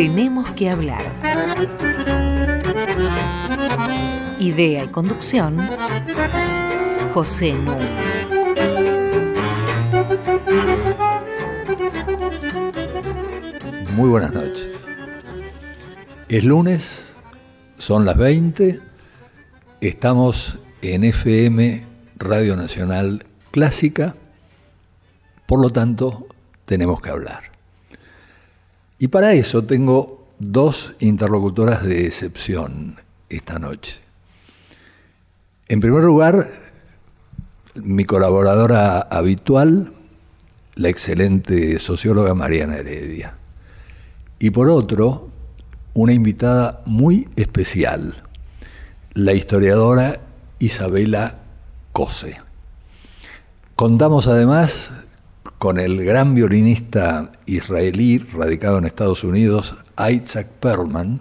Tenemos que hablar. Idea y conducción, José Núñez. Muy buenas noches. Es lunes, son las 20, estamos en FM Radio Nacional Clásica, por lo tanto tenemos que hablar. Y para eso tengo dos interlocutoras de excepción esta noche. En primer lugar, mi colaboradora habitual, la excelente socióloga Mariana Heredia. Y por otro, una invitada muy especial, la historiadora Isabela Cose. Contamos además con el gran violinista israelí radicado en Estados Unidos, Isaac Perlman,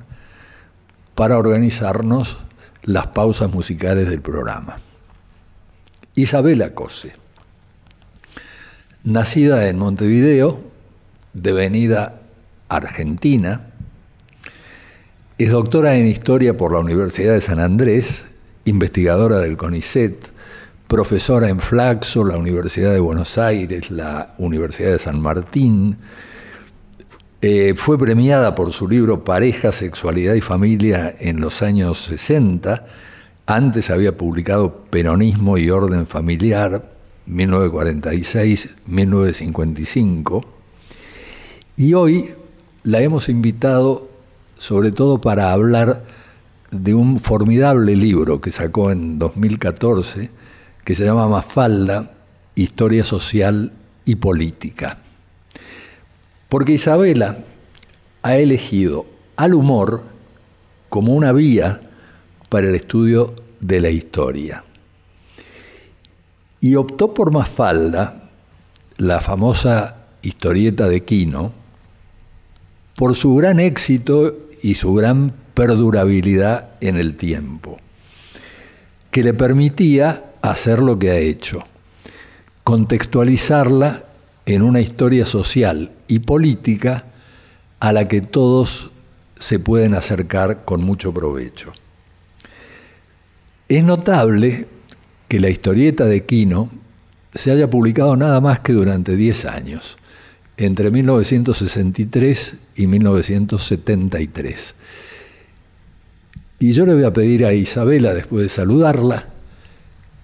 para organizarnos las pausas musicales del programa. Isabela Cose, nacida en Montevideo, devenida argentina, es doctora en Historia por la Universidad de San Andrés, investigadora del CONICET, profesora en Flaxo, la Universidad de Buenos Aires, la Universidad de San Martín. Eh, fue premiada por su libro Pareja, Sexualidad y Familia en los años 60. Antes había publicado Peronismo y Orden Familiar, 1946-1955. Y hoy la hemos invitado sobre todo para hablar de un formidable libro que sacó en 2014 que se llama Mafalda, Historia Social y Política. Porque Isabela ha elegido al humor como una vía para el estudio de la historia. Y optó por Mafalda, la famosa historieta de Quino, por su gran éxito y su gran perdurabilidad en el tiempo, que le permitía hacer lo que ha hecho, contextualizarla en una historia social y política a la que todos se pueden acercar con mucho provecho. Es notable que la historieta de Quino se haya publicado nada más que durante 10 años, entre 1963 y 1973. Y yo le voy a pedir a Isabela, después de saludarla,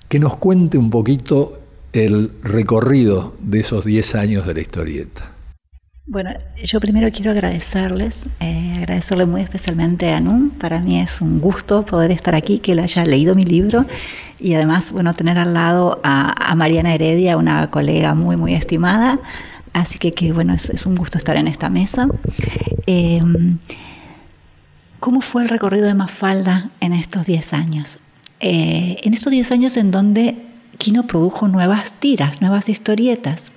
que nos cuente un poquito el recorrido de esos 10 años de la historieta. Bueno, yo primero quiero agradecerles, eh, agradecerle muy especialmente a Nun. Para mí es un gusto poder estar aquí, que él haya leído mi libro y además, bueno, tener al lado a, Mariana Heredia, una colega muy, muy estimada. Así que, que bueno, es, un gusto estar en esta mesa. Em, ¿Cómo fue el recorrido de Mafalda en estos 10 años? Eh, en estos 10 años en donde Kino produjo nuevas tiras, nuevas historietas,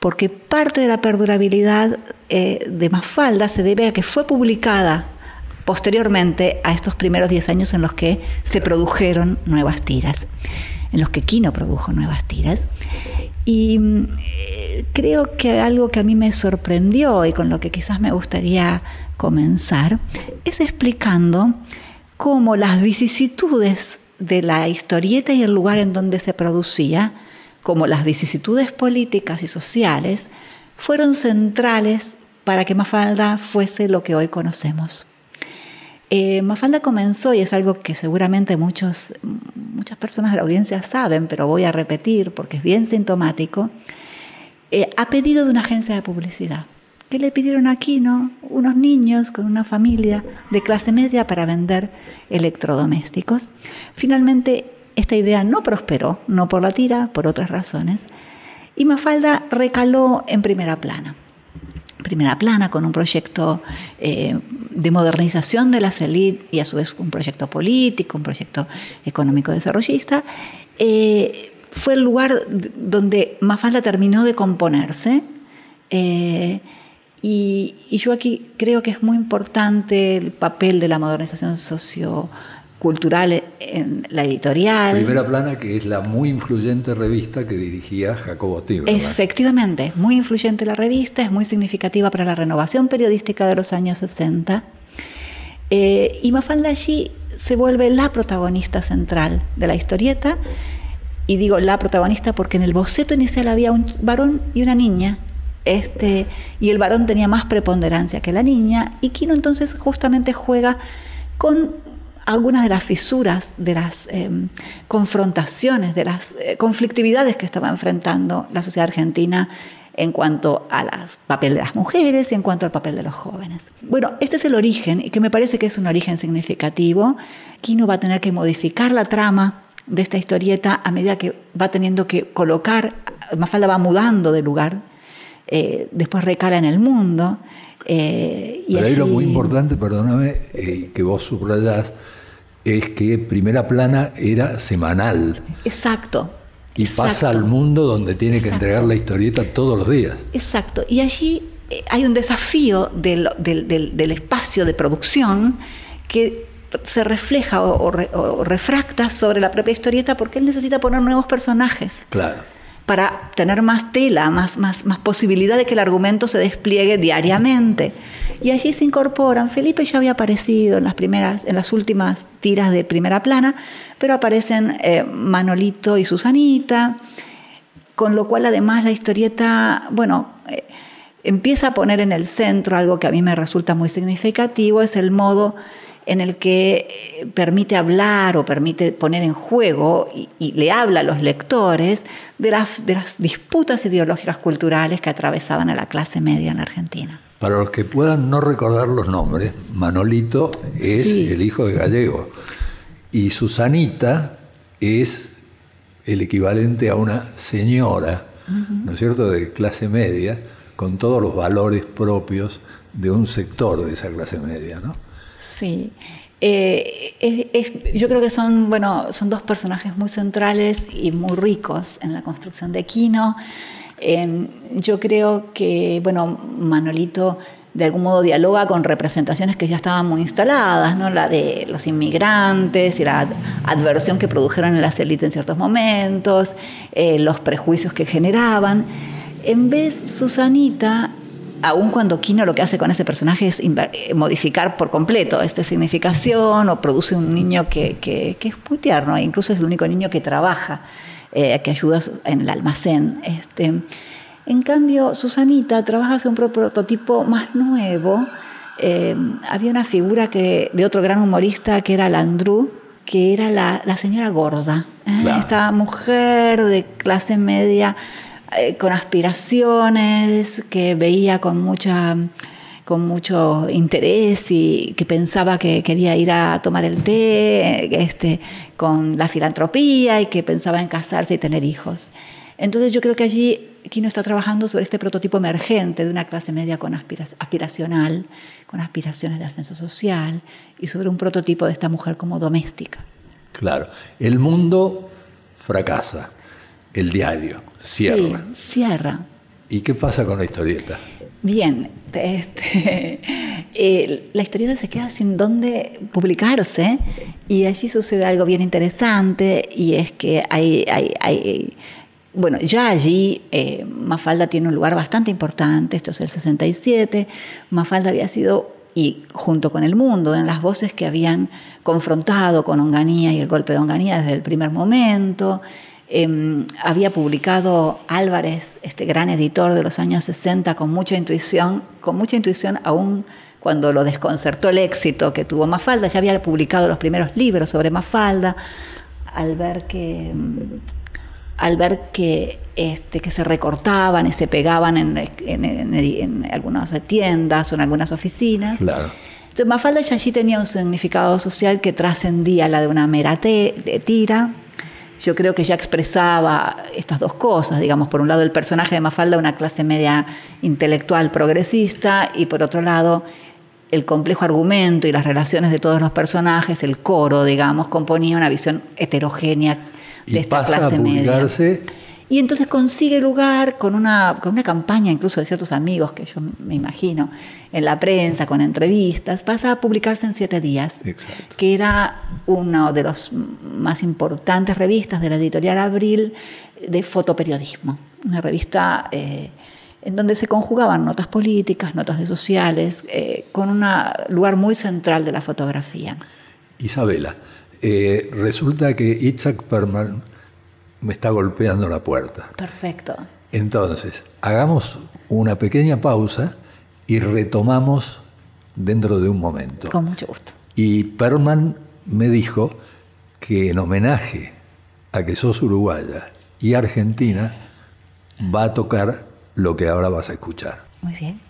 porque parte de la perdurabilidad eh, de Mafalda se debe a que fue publicada posteriormente a estos primeros 10 años en los que se produjeron nuevas tiras, en los que Kino produjo nuevas tiras. Y eh, creo que algo que a mí me sorprendió y con lo que quizás me gustaría comenzar es explicando cómo las vicisitudes de la historieta y el lugar en donde se producía, como las vicisitudes políticas y sociales, fueron centrales para que Mafalda fuese lo que hoy conocemos. Eh, Mafalda comenzó, y es algo que seguramente muchos, muchas personas de la audiencia saben, pero voy a repetir porque es bien sintomático, eh, a pedido de una agencia de publicidad. ¿Qué le pidieron aquí, no? Unos niños con una familia de clase media para vender electrodomésticos. Finalmente, esta idea no prosperó, no por la tira, por otras razones, y Mafalda recaló en primera plana. Primera plana con un proyecto eh, de modernización de las élites y a su vez un proyecto político, un proyecto económico desarrollista. Eh, fue el lugar donde Mafalda terminó de componerse. Eh, y, yo aquí creo que es muy importante el papel de la modernización sociopolítica cultural en la editorial. Primera Plana, que es la muy influyente revista que dirigía Jacobo Tiberman. Efectivamente, muy influyente la revista, es muy significativa para la renovación periodística de los años 60. Eh, y Mafalda allí se vuelve la protagonista central de la historieta. Y digo la protagonista porque en el boceto inicial había un varón y una niña. Este, y el varón tenía más preponderancia que la niña. Y Kino entonces justamente juega con algunas de las fisuras, de las em, confrontaciones, de las eh, conflictividades que estaba enfrentando la sociedad argentina en cuanto al papel de las mujeres y en cuanto al papel de los jóvenes. Bueno, este es el origen y que me parece que es un origen significativo. Kino va a tener que modificar la trama de esta historieta a medida que va teniendo que colocar, Mafalda va mudando de lugar, eh, después recala en el mundo. Eh, y Pero ahí lo muy importante, perdóname, eh, que vos subrayás, es que Primera Plana era semanal. Exacto. Y pasa al mundo donde tiene que entregar la historieta todos los días. Exacto. Y allí hay un desafío del, espacio de producción que se refleja o, o, refracta sobre la propia historieta porque él necesita poner nuevos personajes. Claro para tener más tela, más, más, más posibilidad de que el argumento se despliegue diariamente. Y allí se incorporan, Felipe ya había aparecido en las, primeras, en las últimas tiras de primera plana, pero aparecen eh, Manolito y Susanita, con lo cual además la historieta, bueno, eh, empieza a poner en el centro algo que a mí me resulta muy significativo, es el modo en el que eh, permite hablar o permite poner en juego y, le habla a los lectores de las, de las disputas ideológicas culturales que atravesaban a la clase media en la Argentina. Para los que puedan no recordar los nombres, Manolito es el hijo de Gallego y Susanita es el equivalente a una señora, ¿no es cierto?, de clase media, con todos los valores propios de un sector de esa clase media, ¿no? Sí. Eh, yo creo que son, bueno, son dos personajes muy centrales y muy ricos en la construcción de Quino. yo creo que, bueno, Manolito de algún modo dialoga con representaciones que ya estaban muy instaladas, ¿no? la de los inmigrantes y la adversión que produjeron en las élites en ciertos momentos, eh, los prejuicios que generaban. En vez, Susanita aun cuando Kino lo que hace con ese personaje es eh, modificar por completo esta significación o produce un niño que, es muy tierno, e incluso es el único niño que trabaja, eh, que ayuda en el almacén. Este, en cambio, Susanita trabaja hacia un prototipo más nuevo. Eh, había una figura que, de otro gran humorista que era Landru, que era la, señora gorda, esta mujer de clase media eh, con aspiraciones, que veía con mucha con mucho interés y que pensaba que quería ir a tomar el té, este, con la filantropía y que pensaba en casarse y tener hijos. Entonces yo creo que allí Kino está trabajando sobre este prototipo emergente de una clase media con aspiracional, con aspiraciones de ascenso social y sobre un prototipo de esta mujer como doméstica. Claro, el mundo fracasa, el diario cierra. cierra. ¿Y qué pasa con la historieta? Bien, este, eh, la historieta se queda sin dónde publicarse y allí sucede algo bien interesante y es que hay, hay, bueno, ya allí eh, Mafalda tiene un lugar bastante importante, esto es el 67, Mafalda había sido, y junto con el mundo, en las voces que habían confrontado con Onganía y el golpe de Onganía desde el primer momento, Em, había publicado Álvarez, este gran editor de los años 60, con mucha intuición, con mucha intuición aún cuando lo desconcertó el éxito que tuvo Mafalda, ya había publicado los primeros libros sobre Mafalda, al ver que em, al ver que, este, que se recortaban y se pegaban en, en, algunas tiendas o en algunas oficinas. Entonces Mafalda ya allí tenía un significado social que trascendía la de una mera tira, yo creo que ya expresaba estas dos cosas, digamos, por un lado el personaje de Mafalda, una clase media intelectual progresista, y por otro lado el complejo argumento y las relaciones de todos los personajes, el coro, digamos, componía una visión heterogénea de esta clase media. Y entonces consigue lugar con una, con una campaña incluso de ciertos amigos, que yo me imagino, en la prensa, con entrevistas, pasa a publicarse en siete días, Exacto. que era una de las más importantes revistas de la editorial Abril de fotoperiodismo, una revista eh, en donde se conjugaban notas políticas, notas de sociales, eh, con un lugar muy central de la fotografía. Isabela, eh, resulta que Itzhak Perman me está golpeando la puerta. Perfecto. Entonces, hagamos una pequeña pausa y retomamos dentro de un momento. Con mucho gusto. Y Perman me dijo que en homenaje a que sos uruguaya y argentina, va a tocar lo que ahora vas a escuchar. Muy bien.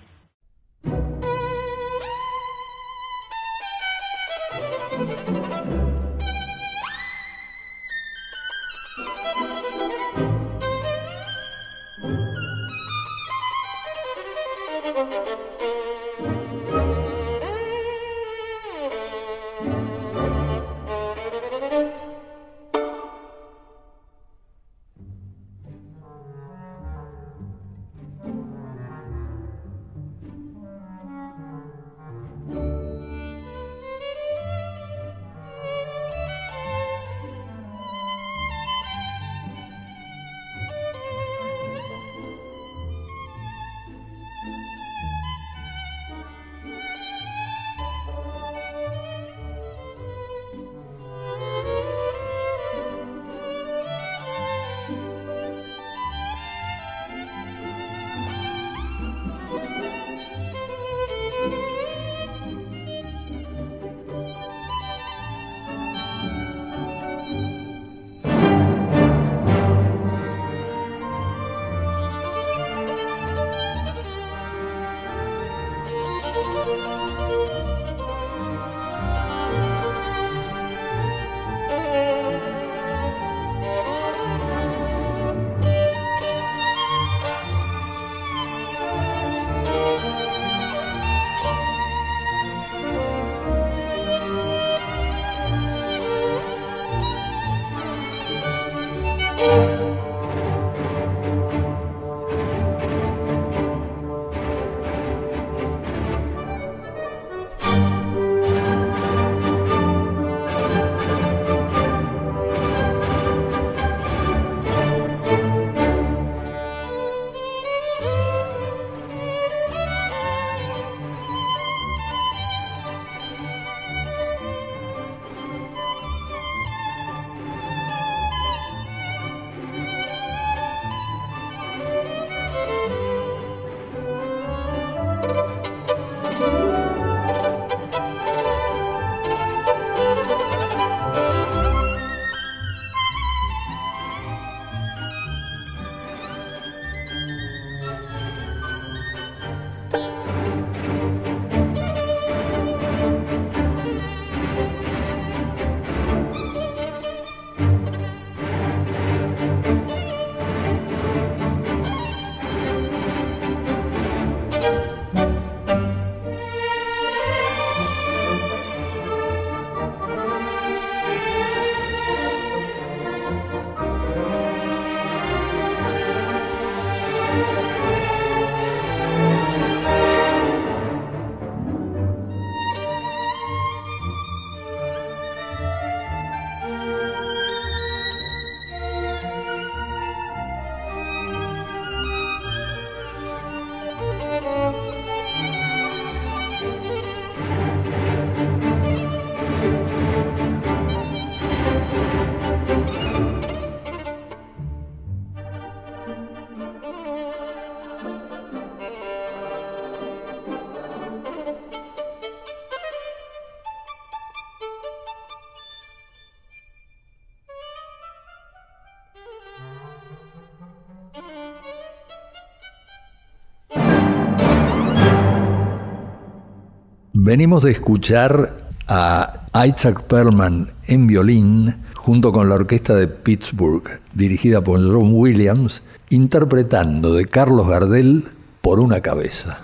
Venimos de escuchar a Isaac Perlman en violín junto con la orquesta de Pittsburgh, dirigida por John Williams, interpretando de Carlos Gardel por una cabeza.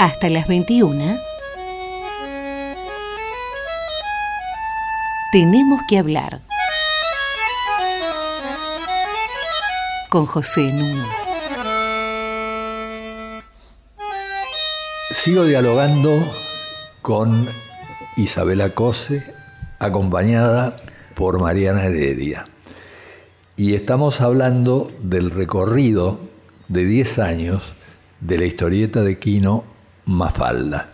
Hasta las 21. Tenemos que hablar. con José Nuno. Sigo dialogando con Isabela Cose, acompañada por Mariana Heredia. Y estamos hablando del recorrido de 10 años de la historieta de Quino Mafalda.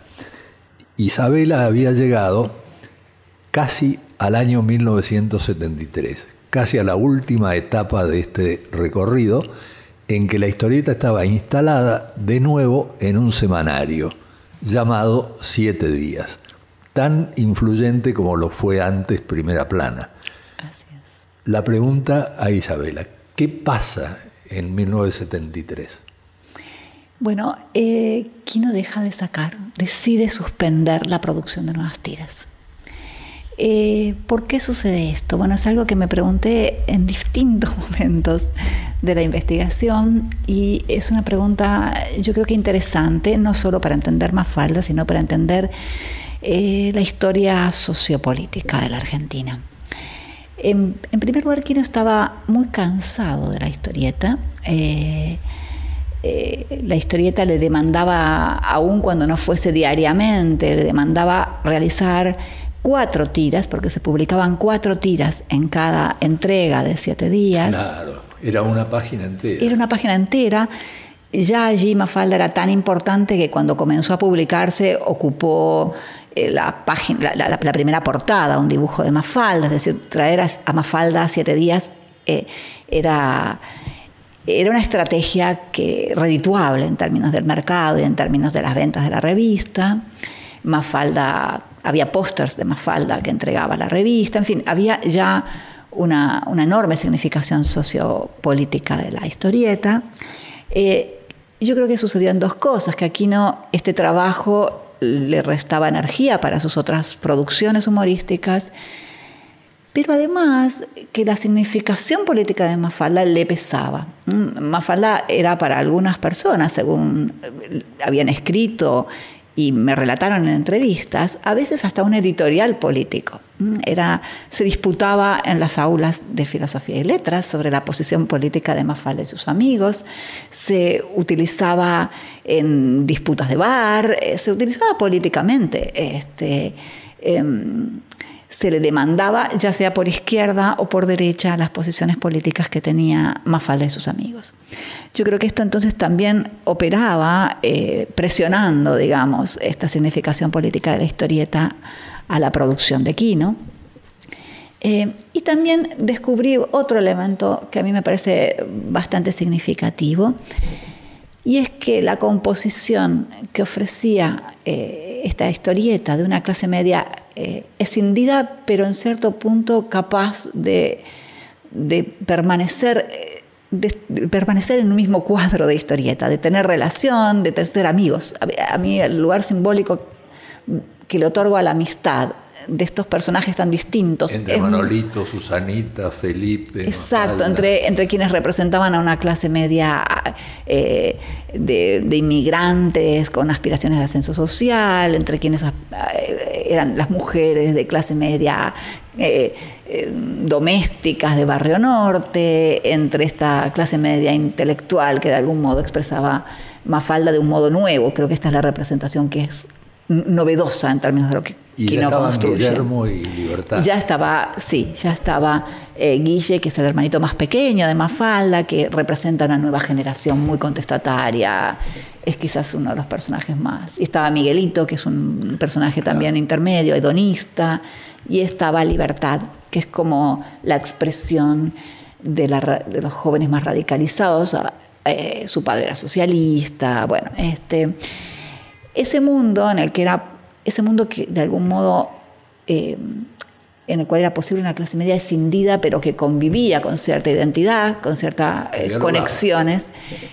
Isabela había llegado casi al año 1973, casi a la última etapa de este recorrido, en que la historieta estaba instalada de nuevo en un semanario llamado Siete Días, tan influyente como lo fue antes Primera Plana. La pregunta a Isabela, ¿qué pasa en 1973? Bueno, eh, Kino deja de sacar, decide suspender la producción de nuevas tiras. Eh, ¿Por qué sucede esto? Bueno, es algo que me pregunté en distintos momentos de la investigación y es una pregunta yo creo que interesante, no solo para entender Mafalda, sino para entender eh, la historia sociopolítica de la Argentina. En, primer lugar, Kino estaba muy cansado de la historieta. Eh, la historieta le demandaba, aun cuando no fuese diariamente, le demandaba realizar cuatro tiras, porque se publicaban cuatro tiras en cada entrega de siete días. Claro, era una página entera. Era una página entera. Ya allí Mafalda era tan importante que cuando comenzó a publicarse ocupó eh, la, página, la, primera portada, un dibujo de Mafalda, es decir, traer a, Mafalda a siete días eh, era, era una estrategia que redituable en términos del mercado y en términos de las ventas de la revista. Mafalda había pósters de Mafalda que entregaba la revista, en fin, había ya una, enorme significación sociopolítica de la historieta. Eh, yo creo que sucedían dos cosas, que aquí no, este trabajo le restaba energía para sus otras producciones humorísticas, pero además que la significación política de Mafalda le pesaba. Mm, Mafalda era para algunas personas, según habían escrito y me relataron en entrevistas, a veces hasta un editorial político. Mm, era, se disputaba en las aulas de filosofía y letras sobre la posición política de Mafalda y sus amigos, se utilizaba en disputas de bar, eh, se utilizaba políticamente. Este, em, se le demandaba, ya sea por izquierda o por derecha, las posiciones políticas que tenía Mafalda y sus amigos. Yo creo que esto entonces también operaba eh, presionando, digamos, esta significación política de la historieta a la producción de Quino. Eh, y también descubrí otro elemento que a mí me parece bastante significativo, y es que la composición que ofrecía eh, esta historieta de una clase media eh, escindida, pero en cierto punto capaz de, permanecer, eh, de, permanecer en un mismo cuadro de historieta, de tener relación, de ser amigos. a mí el lugar simbólico que le otorgo a la amistad de estos personajes tan distintos. Entre Manolito, Susanita, Felipe. Exacto, entre, entre quienes representaban a una clase media eh, de, inmigrantes con aspiraciones de ascenso social, entre quienes eh, eran las mujeres de clase media. Eh, domésticas de Barrio Norte, entre esta clase media intelectual que de algún modo expresaba Mafalda de un modo nuevo. Creo que esta es la representación que es novedosa en términos de lo que y ya Guillermo y Libertad. Ya estaba, sí, ya estaba eh, Guille, que es el hermanito más pequeño de Mafalda, que representa una nueva generación muy contestataria. Es quizás uno de los personajes más. Y estaba Miguelito, que es un personaje también intermedio, hedonista. Y estaba Libertad, que es como la expresión de, los jóvenes más radicalizados. Eh, su padre era socialista. Bueno, este ese mundo en el que era, ese mundo que de algún modo, eh, en el cual era posible una clase media escindida, pero que convivía con cierta identidad, con ciertas eh, conexiones,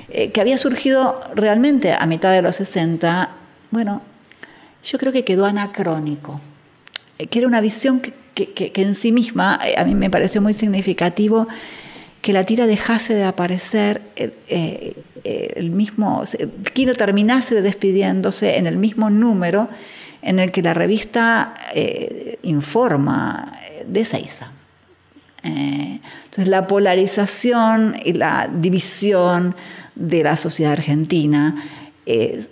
eh, que había surgido realmente a mitad de los 60, bueno, yo creo que quedó anacrónico, que era una visión que, que en sí misma a mí me pareció muy significativo que la tira dejase de aparecer el mismo, Quino terminase despidiéndose en el mismo número en el que la revista eh, informa de Seiza. Eh, entonces la polarización y la división de la sociedad argentina, eh,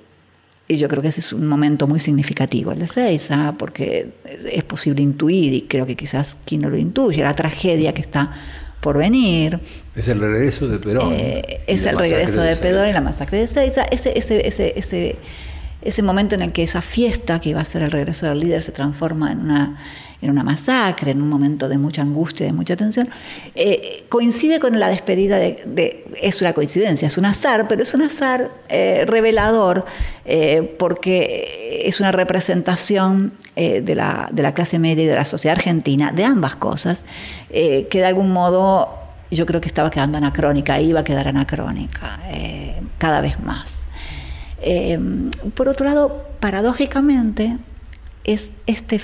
y yo creo que ese es un momento muy significativo el de Seiza, porque es posible intuir, y creo que quizás quien lo intuye, la tragedia que está por venir. Es el regreso de Perón. Eh, es el regreso de, de Perón y la masacre de Seiza. Ese, ese, ese, ese ese momento en el que esa fiesta, que iba a ser el regreso del líder, se transforma en una, en una masacre, en un momento de mucha angustia, de mucha tensión, eh, coincide con la despedida de, Es una coincidencia, es un azar, pero es un azar eh, revelador eh, porque es una representación de la, de, la, clase media y de la sociedad argentina, de ambas cosas, que de algún modo yo creo que estaba quedando anacrónica, iba a quedar anacrónica cada vez más. Por otro lado, paradójicamente, es este,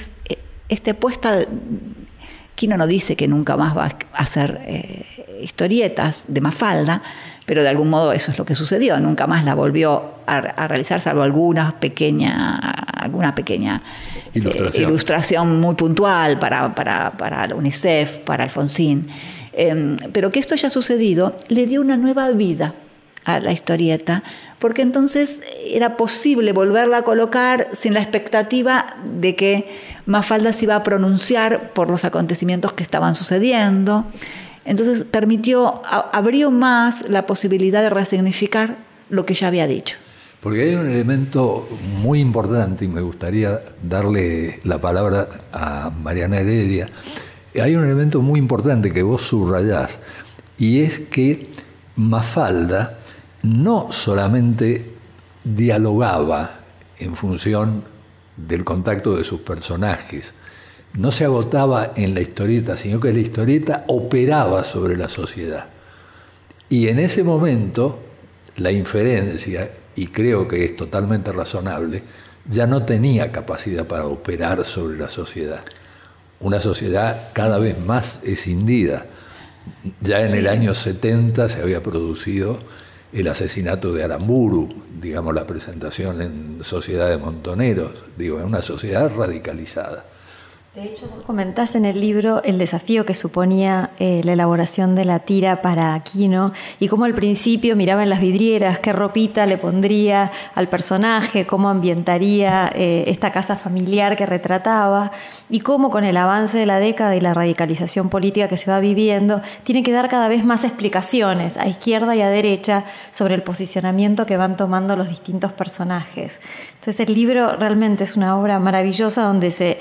este puesta. Quino no dice que nunca más va a hacer eh, historietas de Mafalda, pero de algún modo eso es lo que sucedió. Nunca más la volvió a, realizar, salvo alguna pequeña, alguna pequeña eh, ilustración. muy puntual para, para, para la UNICEF, para Alfonsín. Em, pero que esto haya sucedido le dio una nueva vida a la historieta, porque entonces era posible volverla a colocar sin la expectativa de que Mafalda se iba a pronunciar por los acontecimientos que estaban sucediendo. Entonces permitió, abrió más la posibilidad de resignificar lo que ya había dicho. Porque hay un elemento muy importante, y me gustaría darle la palabra a Mariana Heredia, hay un elemento muy importante que vos subrayás, y es que Mafalda no solamente dialogaba en función del contacto de sus personajes, no se agotaba en la historieta, sino que la historieta operaba sobre la sociedad. Y en ese momento, la inferencia, y creo que es totalmente razonable, ya no tenía capacidad para operar sobre la sociedad. Una sociedad cada vez más escindida. Ya en el año 70 se había producido el asesinato de Aramburu, digamos la presentación en Sociedad de Montoneros, digo, en una sociedad radicalizada. De hecho, vos comentás en el libro el desafío que suponía eh, la elaboración de la tira para Aquino y cómo al principio miraba en las vidrieras qué ropita le pondría al personaje, cómo ambientaría eh, esta casa familiar que retrataba y cómo con el avance de la década y la radicalización política que se va viviendo, tiene que dar cada vez más explicaciones a izquierda y a derecha sobre el posicionamiento que van tomando los distintos personajes. Entonces el libro realmente es una obra maravillosa donde se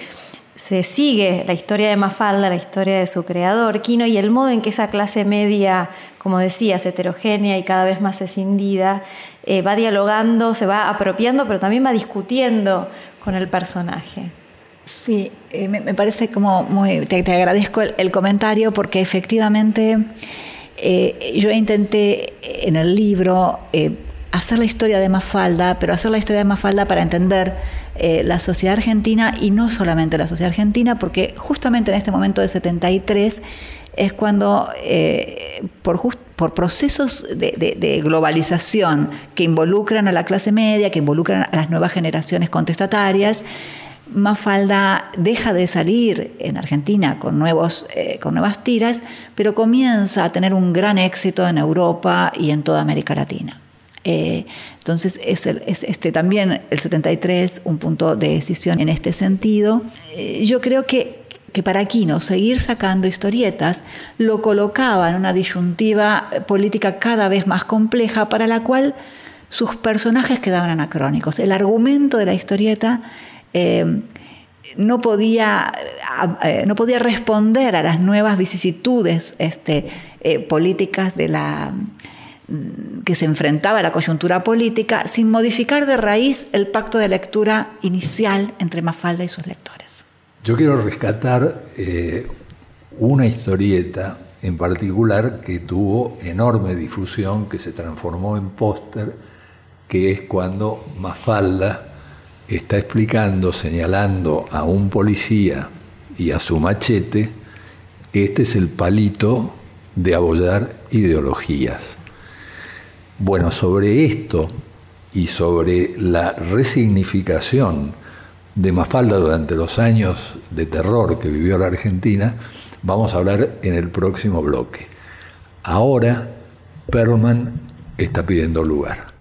se sigue la historia de Mafalda, la historia de su creador, Quino, y el modo en que esa clase media, como decías, heterogénea y cada vez más escindida, eh, va dialogando, se va apropiando, pero también va discutiendo con el personaje. Sí, eh, me, parece como muy. Te, agradezco el, comentario porque efectivamente eh, yo intenté en el libro hacer la historia de Mafalda, pero hacer la historia de Mafalda para entender eh, la sociedad argentina y no solamente la sociedad argentina, porque justamente en este momento de 73 es cuando eh, por, por, procesos de, globalización que involucran a la clase media, que involucran a las nuevas generaciones contestatarias, Mafalda deja de salir en Argentina con, nuevos, eh, con nuevas tiras, pero comienza a tener un gran éxito en Europa y en toda América Latina. Eh, entonces es, este, también el 73 un punto de decisión en este sentido. Eh, yo creo que, que para Aquino seguir sacando historietas lo colocaba en una disyuntiva política cada vez más compleja para la cual sus personajes quedaban anacrónicos. El argumento de la historieta eh, no, podía, no podía responder a las nuevas vicisitudes este, políticas de la que se enfrentaba a la coyuntura política sin modificar de raíz el pacto de lectura inicial entre Mafalda y sus lectores. Yo quiero rescatar eh, una historieta en particular que tuvo enorme difusión, que se transformó en póster, que es cuando Mafalda está explicando, señalando a un policía y a su machete, este es el palito de abollar ideologías. Bueno, sobre esto y sobre la resignificación de Mafalda durante los años de terror que vivió la Argentina, vamos a hablar en el próximo bloque. Ahora, Perlman está pidiendo lugar.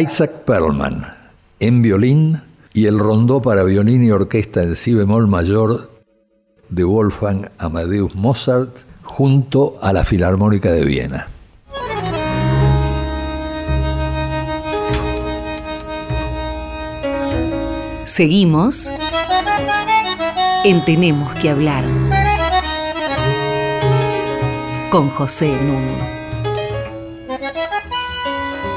Isaac Perlman en violín y el rondó para violín y orquesta en si bemol mayor de Wolfgang Amadeus Mozart junto a la Filarmónica de Viena. Seguimos en Tenemos que hablar con José Nuno.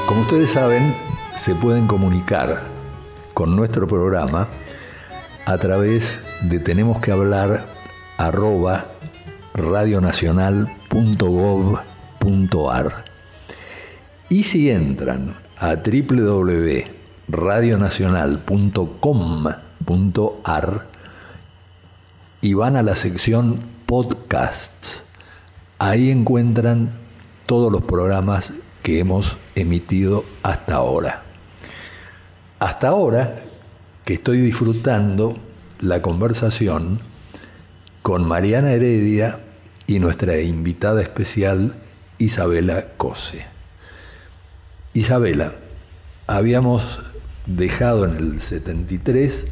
Como ustedes saben, se pueden comunicar con nuestro programa a través de tenemos que hablar arroba radionacional.gov.ar y si entran a www.radionacional.com.ar y van a la sección podcasts, ahí encuentran todos los programas que hemos emitido hasta ahora. Hasta ahora que estoy disfrutando la conversación con Mariana Heredia y nuestra invitada especial Isabela Cose. Isabela, habíamos dejado en el 73,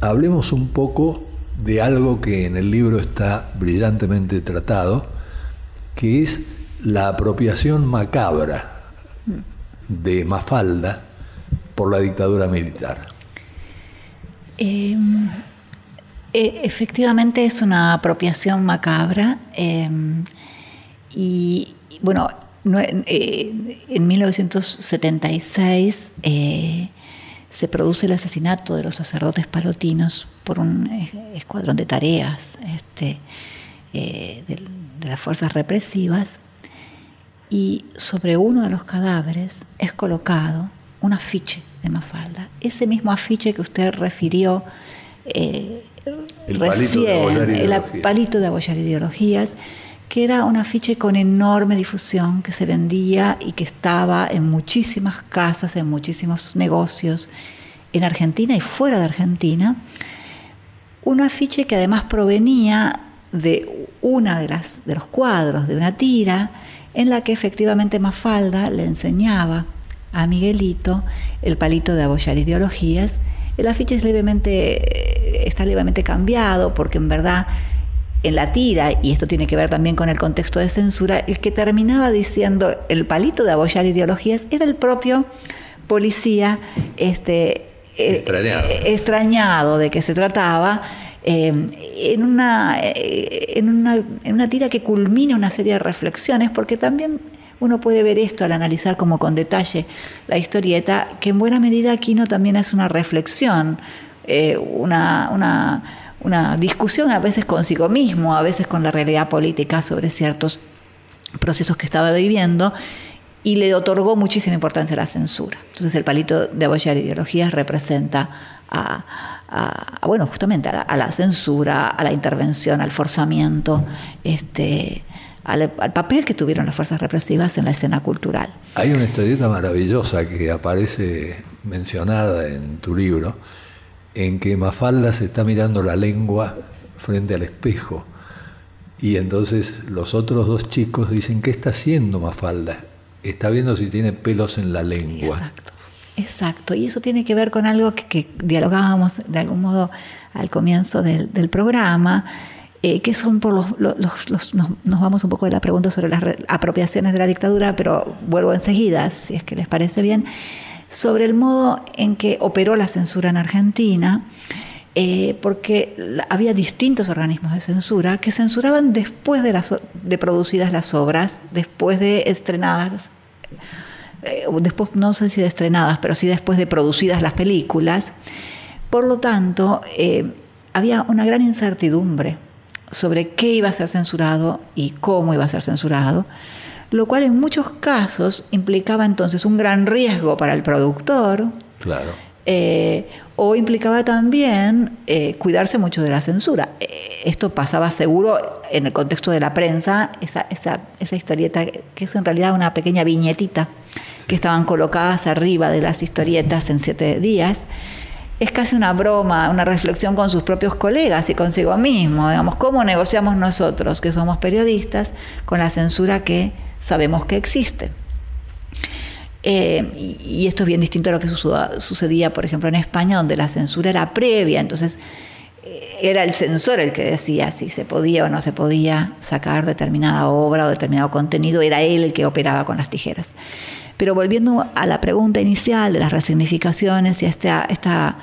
hablemos un poco de algo que en el libro está brillantemente tratado, que es la apropiación macabra de Mafalda por la dictadura militar. Em, e, efectivamente es una apropiación macabra em, y, bueno, eh, en 1976 eh, se produce el asesinato de los sacerdotes palotinos por un escuadrón de tareas este, eh, de las fuerzas represivas y sobre uno de los cadáveres es colocado un afiche de Mafalda. Ese mismo afiche que usted refirió eh, el recién, el palito de abollar ideologías, que era un afiche con enorme difusión que se vendía y que estaba en muchísimas casas, en muchísimos negocios, en Argentina y fuera de Argentina. Un afiche que además provenía de una de, las, de los cuadros de una tira en la que efectivamente Mafalda le enseñaba a Miguelito el palito de abollar ideologías. El afiche es levemente, está levemente cambiado porque en verdad en la tira, y esto tiene que ver también con el contexto de censura, el que terminaba diciendo el palito de abollar ideologías era el propio policía este, eh, extrañado de que se trataba Em, en, una, eh, en, una, en una tira que culmina una serie de reflexiones, porque también uno puede ver esto al analizar como con detalle la historieta, que en buena medida Aquino también es una reflexión, eh, una, una, discusión a veces consigo mismo, a veces con la realidad política sobre ciertos procesos que estaba viviendo, y le otorgó muchísima importancia a la censura. Entonces el palito de abollar ideologías representa a, bueno, justamente a la, censura, a la intervención, al forzamiento, este, al, papel que tuvieron las fuerzas represivas en la escena cultural. Hay una historieta maravillosa que aparece mencionada en tu libro, en que Mafalda se está mirando la lengua frente al espejo. Y entonces los otros dos chicos dicen, ¿qué está haciendo Mafalda? Está viendo si tiene pelos en la lengua. Exacto. Exacto, y eso tiene que ver con algo que, dialogábamos de algún modo al comienzo del, programa, eh, que son por los, nos, vamos un poco de la pregunta sobre las apropiaciones de la dictadura, pero vuelvo enseguida, si es que les parece bien, sobre el modo en que operó la censura en Argentina. Eh, porque había distintos organismos de censura que censuraban después de, producidas las obras, después de estrenadas eh, después no sé si de estrenadas, pero sí después de producidas las películas. Por lo tanto, había una gran incertidumbre sobre qué iba a ser censurado y cómo iba a ser censurado, lo cual en muchos casos implicaba entonces un gran riesgo para el productor. Claro. Eh, o implicaba también cuidarse mucho de la censura. esto pasaba seguro en el contexto de la prensa, esa, esa, esa historieta que es en realidad una pequeña viñetita que estaban colocadas arriba de las historietas en siete días, es casi una broma, una reflexión con sus propios colegas y consigo mismo. Digamos, ¿cómo negociamos nosotros, que somos periodistas, con la censura que sabemos que existe? Eh, y, esto es bien distinto a lo que sucedía, por ejemplo, en España, donde la censura era previa, entonces eh, era el censor el que decía si se podía o no se podía sacar determinada obra o determinado contenido, era él el que operaba con las tijeras. Pero volviendo a la pregunta inicial de las resignificaciones y esta, esta,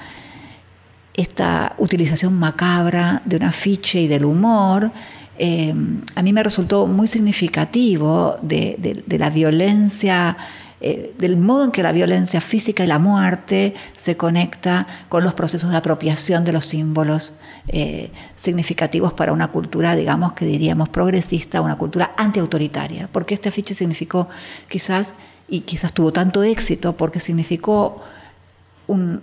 esta utilización macabra de un afiche y del humor, eh, a mí me resultó muy significativo de la violencia eh, del modo en que la violencia física y la muerte se conecta con los procesos de apropiación de los símbolos eh, significativos para una cultura, digamos, que diríamos progresista, una cultura antiautoritaria, porque este afiche significó quizás, y quizás tuvo tanto éxito, porque significó un,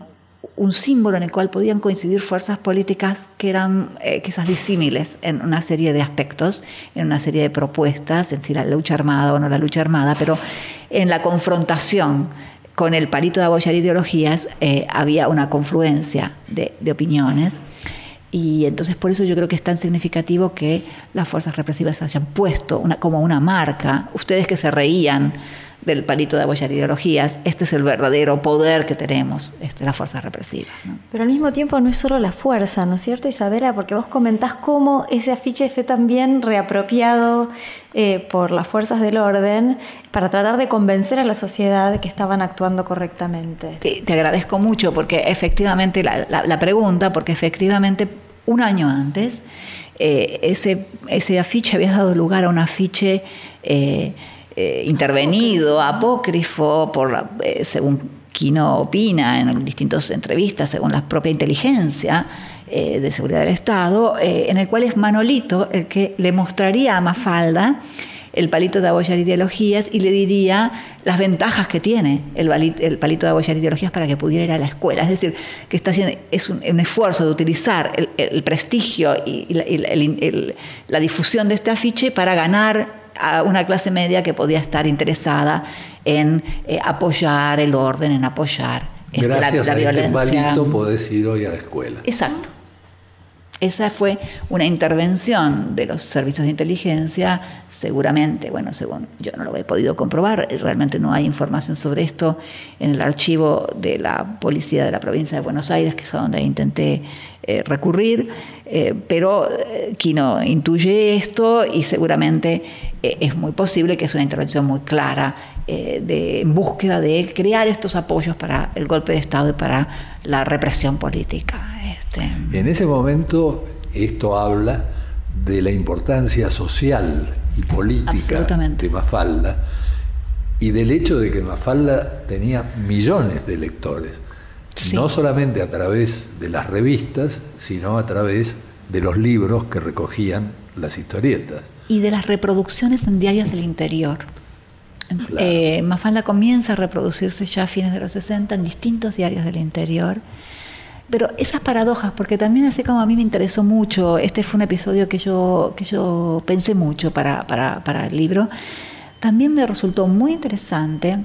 un símbolo en el cual podían coincidir fuerzas políticas que eran eh, quizás disímiles en una serie de aspectos, en una serie de propuestas, en si la lucha armada o no la lucha armada, pero en la confrontación con el palito de abollar ideologías eh, había una confluencia de, opiniones. Y entonces por eso yo creo que es tan significativo que las fuerzas represivas hayan puesto una, como una marca, ustedes que se reían del palito de apoyar ideologías, este es el verdadero poder que tenemos, este, las fuerzas represivas. Pero al mismo tiempo no es solo la fuerza, ¿no es cierto, Isabela? Porque vos comentás cómo ese afiche fue también reapropiado eh, por las fuerzas del orden para tratar de convencer a la sociedad de que estaban actuando correctamente. Te, agradezco mucho porque efectivamente la, pregunta, porque efectivamente un año antes eh, ese, ese afiche había dado lugar a un afiche... Eh, eh, intervenido, apócrifo, eh, según Quino opina en distintas entrevistas, según la propia inteligencia eh, de seguridad del Estado, en el cual es Manolito el que le mostraría a Mafalda el palito de abollar ideologías y le diría las ventajas que tiene el, palito de abollar ideologías para que pudiera ir a la escuela. Es decir, que está haciendo, es un, esfuerzo de utilizar el, prestigio y, la difusión de este afiche para ganar a una clase media que podía estar interesada en eh, apoyar el orden, en apoyar este, la, la, a violencia. Este podés ir hoy a la escuela. Exacto. Esa fue una intervención de los servicios de inteligencia, seguramente, bueno, según yo no lo he podido comprobar, realmente no hay información sobre esto en el archivo de la policía de la provincia de Buenos Aires, que es a donde intenté eh, recurrir, eh, pero eh, Quino intuye esto y seguramente es muy posible que es una intervención muy clara de, en búsqueda de crear estos apoyos para el golpe de Estado y para la represión política. Este. En ese momento esto habla de la importancia social y política de Mafalda y del hecho de que Mafalda tenía millones de lectores no solamente a través de las revistas, sino a través de los libros que recogían las historietas. Y de las reproducciones en diarios del interior. Eh, Mafalda comienza a reproducirse ya a fines de los 60 en distintos diarios del interior. Pero esas paradojas, porque también así como a mí me interesó mucho, este fue un episodio que yo, que yo pensé mucho para, para el libro, también me resultó muy interesante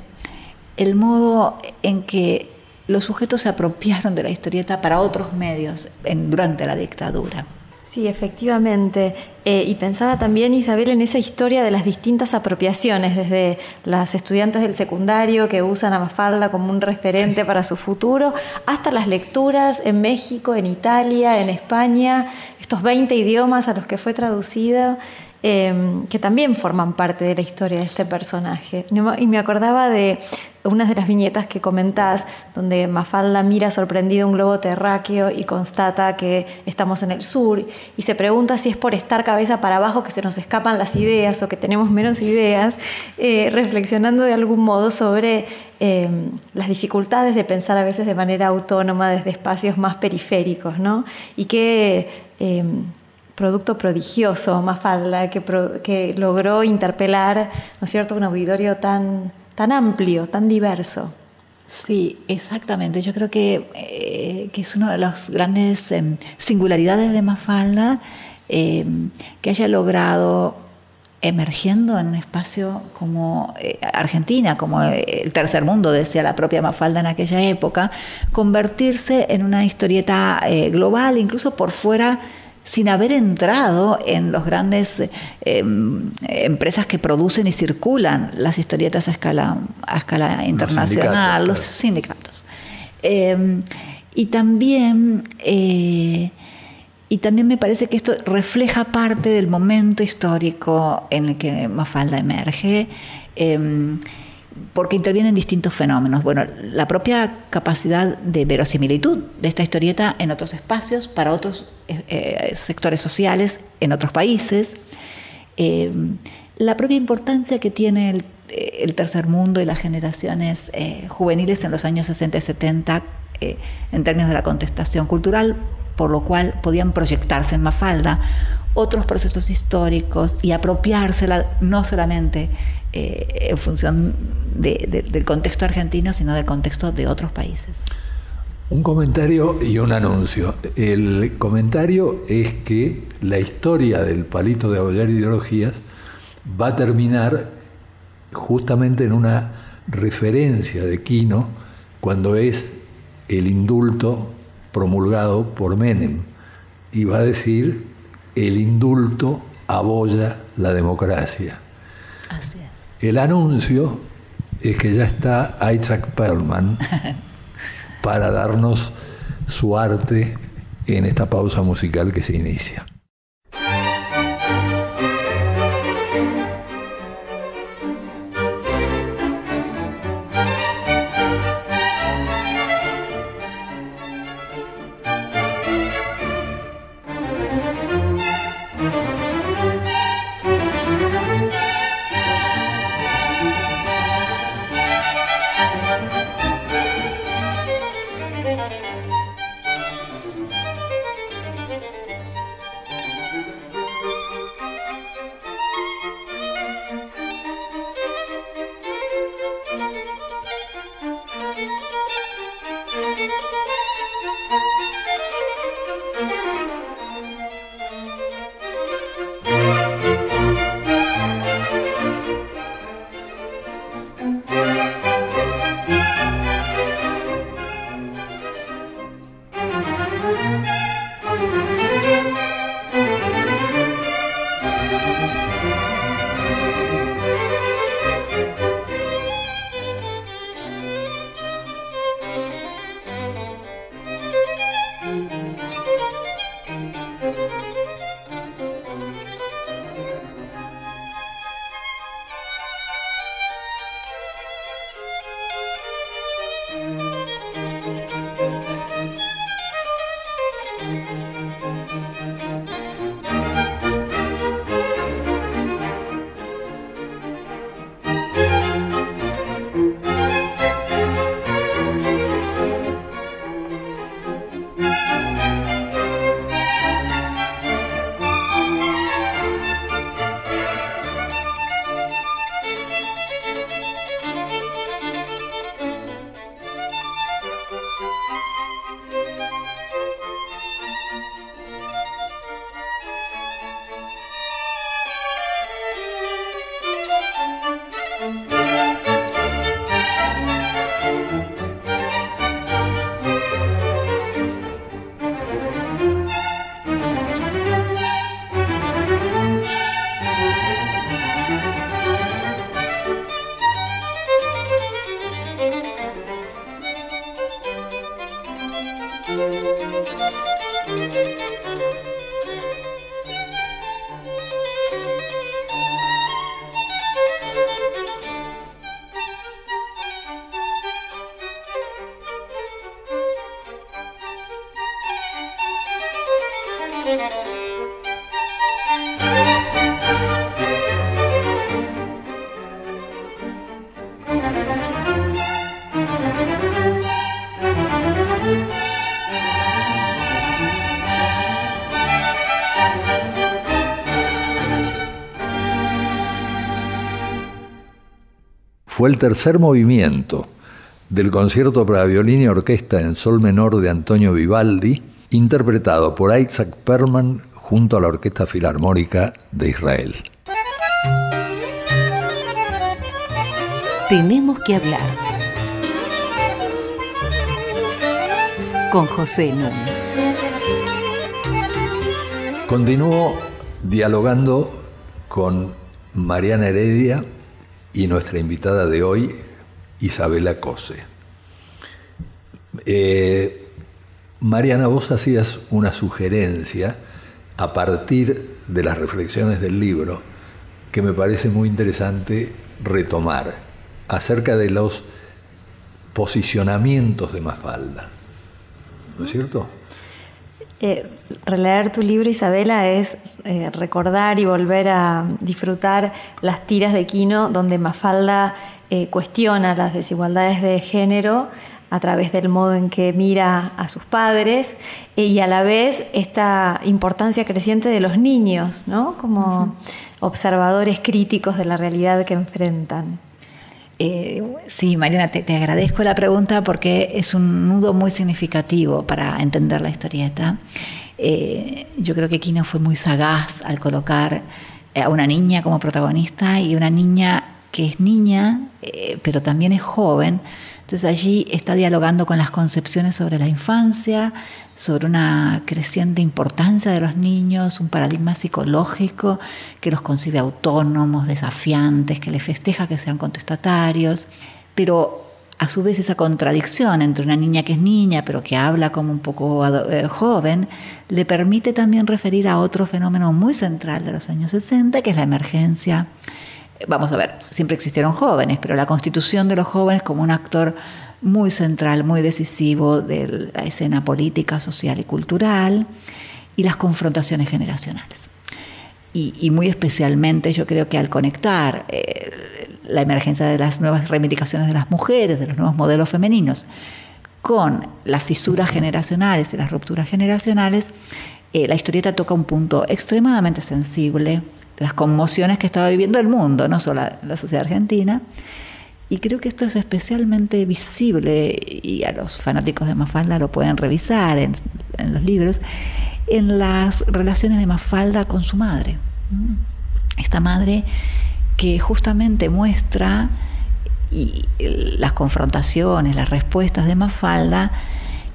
el modo en que los sujetos se apropiaron de la historieta para otros medios durante la dictadura. Sí, efectivamente. Eh, y pensaba también, Isabel, en esa historia de las distintas apropiaciones, desde las estudiantes del secundario que usan a Mafalda como un referente para su futuro, hasta las lecturas en México, en Italia, en España, estos 20 idiomas a los que fue traducido. Em, que también forman parte de la historia de este personaje. Y me acordaba de una de las viñetas que comentás, donde Mafalda mira sorprendido un globo terráqueo y constata que estamos en el sur y se pregunta si es por estar cabeza para abajo que se nos escapan las ideas o que tenemos menos ideas, eh, reflexionando de algún modo sobre em, las dificultades de pensar a veces de manera autónoma desde espacios más periféricos, ¿no? Y que em, producto prodigioso, Mafalda, que, que logró interpelar, ¿no es cierto?, un auditorio tan, tan amplio, tan diverso. Sí, exactamente. Yo creo que, eh, que es una de las grandes em, singularidades de Mafalda em, que haya logrado emergiendo en un espacio como eh, Argentina, como eh, el tercer mundo, decía la propia Mafalda en aquella época, convertirse en una historieta global, incluso por fuera sin haber entrado en los grandes em, empresas que producen y circulan las historietas a escala, a escala internacional, los sindicatos. Em, y también eh, y también me parece que esto refleja parte del momento histórico en el que Mafalda emerge, em, porque intervienen distintos fenómenos. Bueno, la propia capacidad de verosimilitud de esta historieta en otros espacios, para otros eh, eh, sectores sociales, en otros países. Em, la propia importancia que tiene el, tercer mundo y las generaciones eh, juveniles en los años 60 y 70 en términos de la contestación cultural, por lo cual podían proyectarse en Mafalda otros procesos históricos y apropiársela no solamente eh, en función del contexto argentino, sino del contexto de otros países. Un comentario y un anuncio. El comentario es que la historia del palito de abollar ideologías va a terminar justamente en una referencia de Quino cuando es el indulto promulgado por Menem. Y va a decir, el indulto aboya la democracia. Así es. El anuncio es que ya está Isaac Perlman para darnos su arte en esta pausa musical que se inicia. Fue el tercer movimiento del concierto para violín y orquesta en sol menor de Antonio Vivaldi, interpretado por Isaac Perman junto a la Orquesta Filarmónica de Israel. Tenemos que hablar con José Núñez. Continúo dialogando con Mariana Heredia y nuestra invitada de hoy, Isabela Cose. Eh, Mariana, vos hacías una sugerencia a partir de las reflexiones del libro que me parece muy interesante retomar acerca de los posicionamientos de Mafalda. ¿No es cierto? Eh, releer tu libro, Isabela, es eh, recordar y volver a disfrutar las tiras de Quino donde Mafalda eh, cuestiona las desigualdades de género a través del modo en que mira a sus padres y a la vez esta importancia creciente de los niños, ¿no? Como observadores críticos de la realidad que enfrentan. Eh, sí, Mariana, te, agradezco la pregunta porque es un nudo muy significativo para entender la historieta. Eh, yo creo que Kino fue muy sagaz al colocar a una niña como protagonista y una niña que es niña, eh, pero también es joven. Entonces allí está dialogando con las concepciones sobre la infancia, sobre una creciente importancia de los niños, un paradigma psicológico que los concibe autónomos, desafiantes, que les festeja que sean contestatarios, pero a su vez esa contradicción entre una niña que es niña pero que habla como un poco eh, joven, le permite también referir a otro fenómeno muy central de los años 60, que es la emergencia. Vamos a ver, siempre existieron jóvenes, pero la constitución de los jóvenes como un actor muy central, muy decisivo de la escena política, social y cultural y las confrontaciones generacionales. Y, muy especialmente yo creo que al conectar eh, la emergencia de las nuevas reivindicaciones de las mujeres, de los nuevos modelos femeninos, con las fisuras generacionales y las rupturas generacionales, eh, la historieta toca un punto extremadamente sensible de las conmociones que estaba viviendo el mundo, no solo la sociedad argentina, y creo que esto es especialmente visible, y a los fanáticos de Mafalda lo pueden revisar en, los libros, en las relaciones de Mafalda con su madre. Esta madre que justamente muestra y las confrontaciones, las respuestas de Mafalda,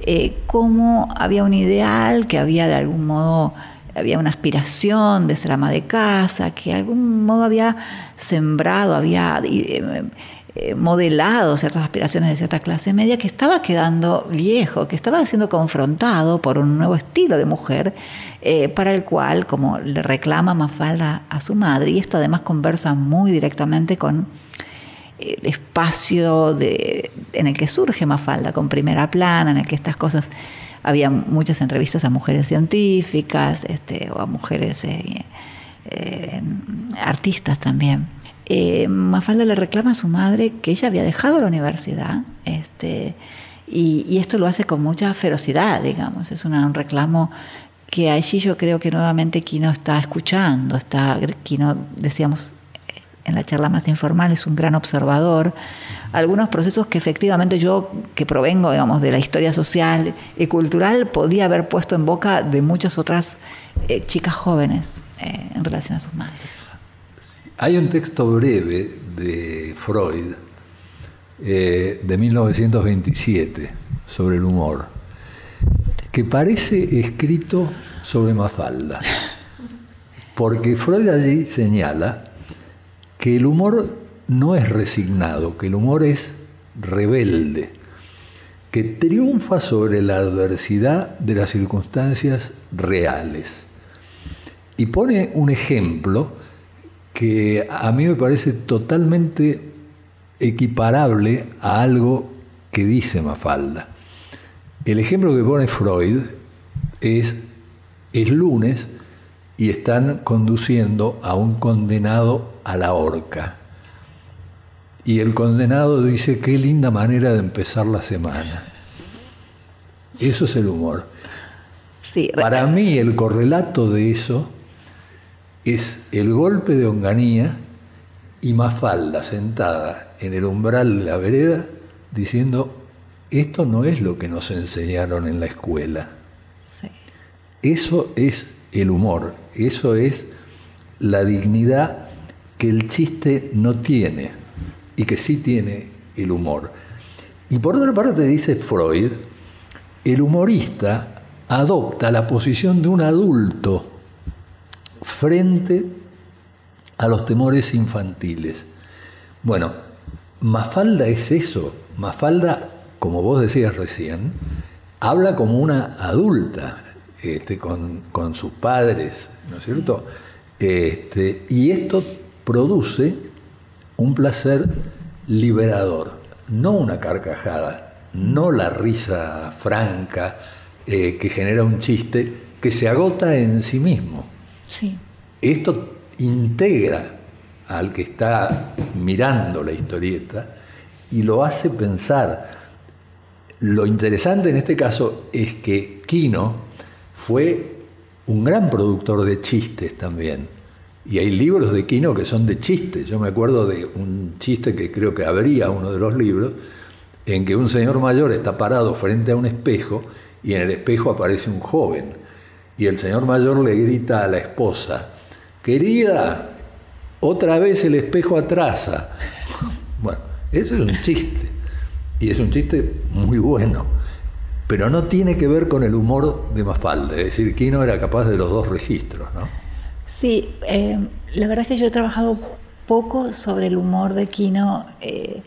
eh, cómo había un ideal, que había de algún modo, había una aspiración de ser ama de casa, que de algún modo había sembrado, había eh, eh, modelado ciertas aspiraciones de cierta clase media que estaba quedando viejo, que estaba siendo confrontado por un nuevo estilo de mujer eh, para el cual, como le reclama Mafalda a su madre, y esto además conversa muy directamente con el espacio en el que surge Mafalda, con primera plana, en el que estas cosas había muchas entrevistas a mujeres científicas este, o a mujeres eh, artistas también. Eh, Mafalda le reclama a su madre que ella había dejado la universidad, este, y, esto lo hace con mucha ferocidad, digamos, es un reclamo que allí yo creo que nuevamente Kino está escuchando, está, Kino, decíamos en la charla más informal, es un gran observador, algunos procesos que efectivamente yo, que provengo, digamos, de la historia social y cultural, podía haber puesto en boca de muchas otras eh, chicas jóvenes eh, en relación a sus madres. Hay un texto breve de Freud eh, de 1927 sobre el humor que parece escrito sobre Mafalda, porque Freud allí señala que el humor no es resignado, que el humor es rebelde, que triunfa sobre la adversidad de las circunstancias reales. Y pone un ejemplo que a mí me parece totalmente equiparable a algo que dice Mafalda. El ejemplo que pone Freud es, es lunes y están conduciendo a un condenado a la horca. Y el condenado dice, qué linda manera de empezar la semana. Eso es el humor. Para mí el correlato de eso es el golpe de Onganía y Mafalda sentada en el umbral de la vereda diciendo, esto no es lo que nos enseñaron en la escuela. Eso es el humor, eso es la dignidad que el chiste no tiene y que sí tiene el humor. Y por otra parte dice Freud, el humorista adopta la posición de un adulto frente a los temores infantiles. Bueno, Mafalda es eso. Mafalda, como vos decías recién, habla como una adulta este, con, sus padres, ¿no es cierto? Este, y esto produce un placer liberador, no una carcajada, no la risa franca eh, que genera un chiste que se agota en sí mismo. Sí. Esto integra al que está mirando la historieta y lo hace pensar. Lo interesante en este caso es que Kino fue un gran productor de chistes también. Y hay libros de Quino que son de chistes. Yo me acuerdo de un chiste que creo que habría uno de los libros, en que un señor mayor está parado frente a un espejo y en el espejo aparece un joven. Y el señor mayor le grita a la esposa, querida, otra vez el espejo atrasa. Bueno, eso es un chiste. Y es un chiste muy bueno. Pero no tiene que ver con el humor de Mafalda. Es decir, Quino era capaz de los dos registros, ¿no? Sí, eh, la verdad es que yo he trabajado poco sobre el humor de Quino eh,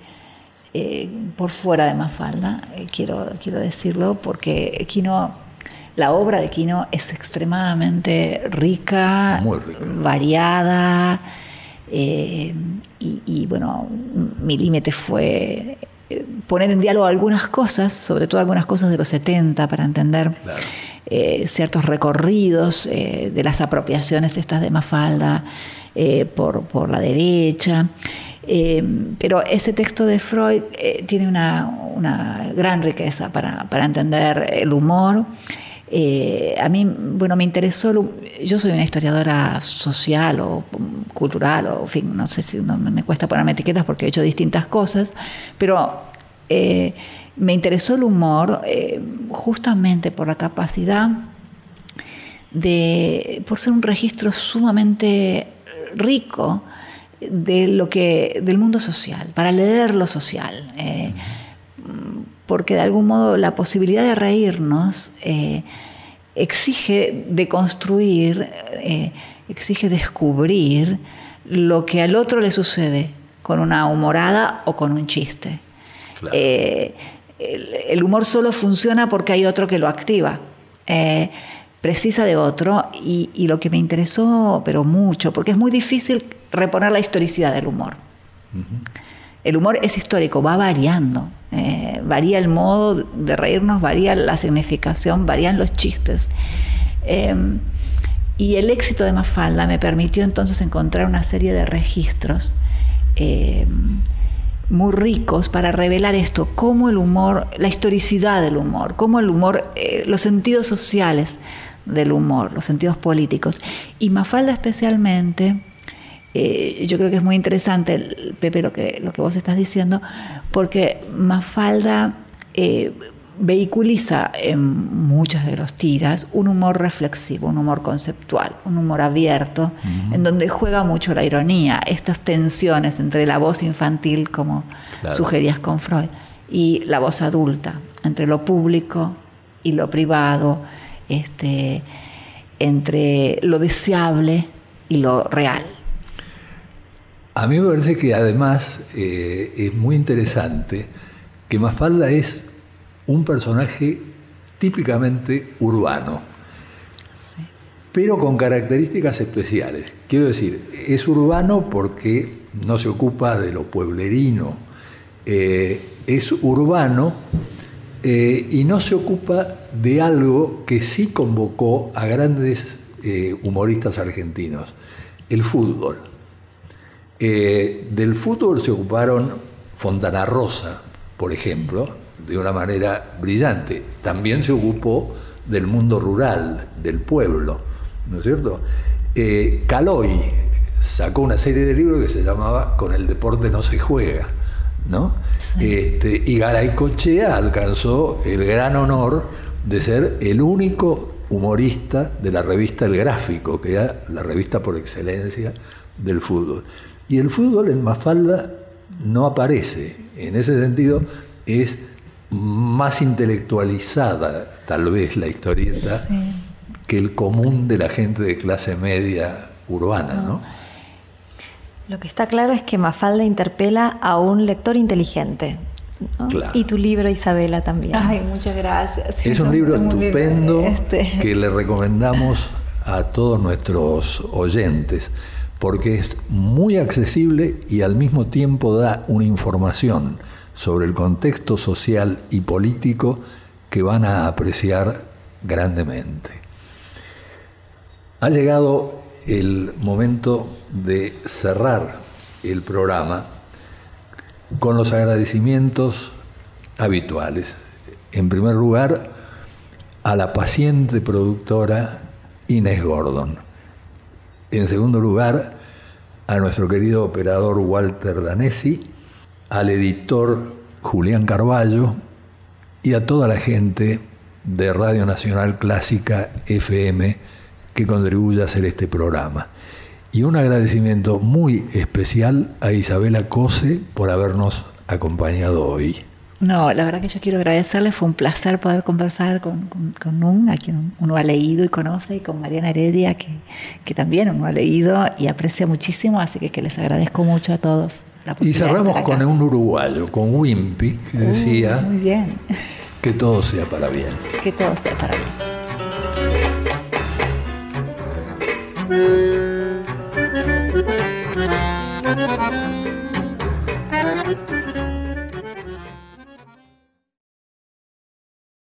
eh, por fuera de Mafalda, quiero, quiero decirlo, porque Quino, la obra de Quino es extremadamente rica, variada, y, bueno, mi límite fue poner en diálogo algunas cosas, sobre todo algunas cosas de los 70 para entender. Eh, ciertos recorridos eh, de las apropiaciones estas de Mafalda eh, por, la derecha. pero ese texto de Freud tiene una, gran riqueza para, entender el humor. a mí, bueno, me interesó, yo soy una historiadora social o cultural, o en fin, no sé si no, me cuesta ponerme etiquetas porque he hecho distintas cosas, pero me interesó el humor eh, justamente por la capacidad de, por ser un registro sumamente rico de lo que, del mundo social, para leer lo social. Eh, porque de algún modo la posibilidad de reírnos eh, exige deconstruir, exige descubrir lo que al otro le sucede con una humorada o con un chiste el, humor solo funciona porque hay otro que lo activa. Eh, precisa de otro y, lo que me interesó, pero mucho, porque es muy difícil reponer la historicidad del humor. El humor es histórico, va variando, eh, varía el modo de reírnos, varía la significación, varían los chistes. Em, y el éxito de Mafalda me permitió entonces encontrar una serie de registros em, muy ricos para revelar esto, cómo el humor, la historicidad del humor, cómo el humor, eh, los sentidos sociales del humor, los sentidos políticos. Y Mafalda especialmente, eh, yo creo que es muy interesante, Pepe, lo que, lo que vos estás diciendo, porque Mafalda eh, vehiculiza en muchas de los tiras un humor reflexivo, un humor conceptual, un humor abierto, en donde juega mucho la ironía, estas tensiones entre la voz infantil, como sugerías con Freud, y la voz adulta, entre lo público y lo privado, este, entre lo deseable y lo real. A mí me parece que además eh, es muy interesante que Mafalda es un personaje típicamente urbano, pero con características especiales. Quiero decir, es urbano porque no se ocupa de lo pueblerino, eh, es urbano eh, y no se ocupa de algo que sí convocó a grandes eh, humoristas argentinos, el fútbol. del fútbol se ocuparon Fontana Rosa, por ejemplo, de una manera brillante. También se ocupó del mundo rural, del pueblo, ¿no es cierto? Eh, Caloy sacó una serie de libros que se llamaba Con el deporte no se juega, ¿no? Este, y Garay Cochea alcanzó el gran honor de ser el único humorista de la revista El Gráfico, que era la revista por excelencia del fútbol. Y el fútbol en Mafalda no aparece. En ese sentido, es más intelectualizada, tal vez, la historieta que el común de la gente de clase media urbana, ¿no? Lo que está claro es que Mafalda interpela a un lector inteligente. Y tu libro, Isabela, también. Ay, muchas gracias. Es un libro estupendo este. que le recomendamos a todos nuestros oyentes porque es muy accesible y al mismo tiempo da una información sobre el contexto social y político que van a apreciar grandemente. Ha llegado el momento de cerrar el programa con los agradecimientos habituales. En primer lugar, a la paciente productora Inés Gordon. En segundo lugar, a nuestro querido operador Walter Danesi, al editor Julián Carballo y a toda la gente de Radio Nacional Clásica FM que contribuye a hacer este programa. Y un agradecimiento muy especial a Isabela Cose por habernos acompañado hoy. No, la verdad que yo quiero agradecerle, fue un placer poder conversar con, con, Un, a quien uno ha leído y conoce, y con Mariana Heredia, que, que también uno ha leído y aprecia muchísimo, así que, que les agradezco mucho a todos. Y cerramos con un uruguayo, con Wimpy, que uh, decía... Que todo sea para bien. Que todo sea para bien.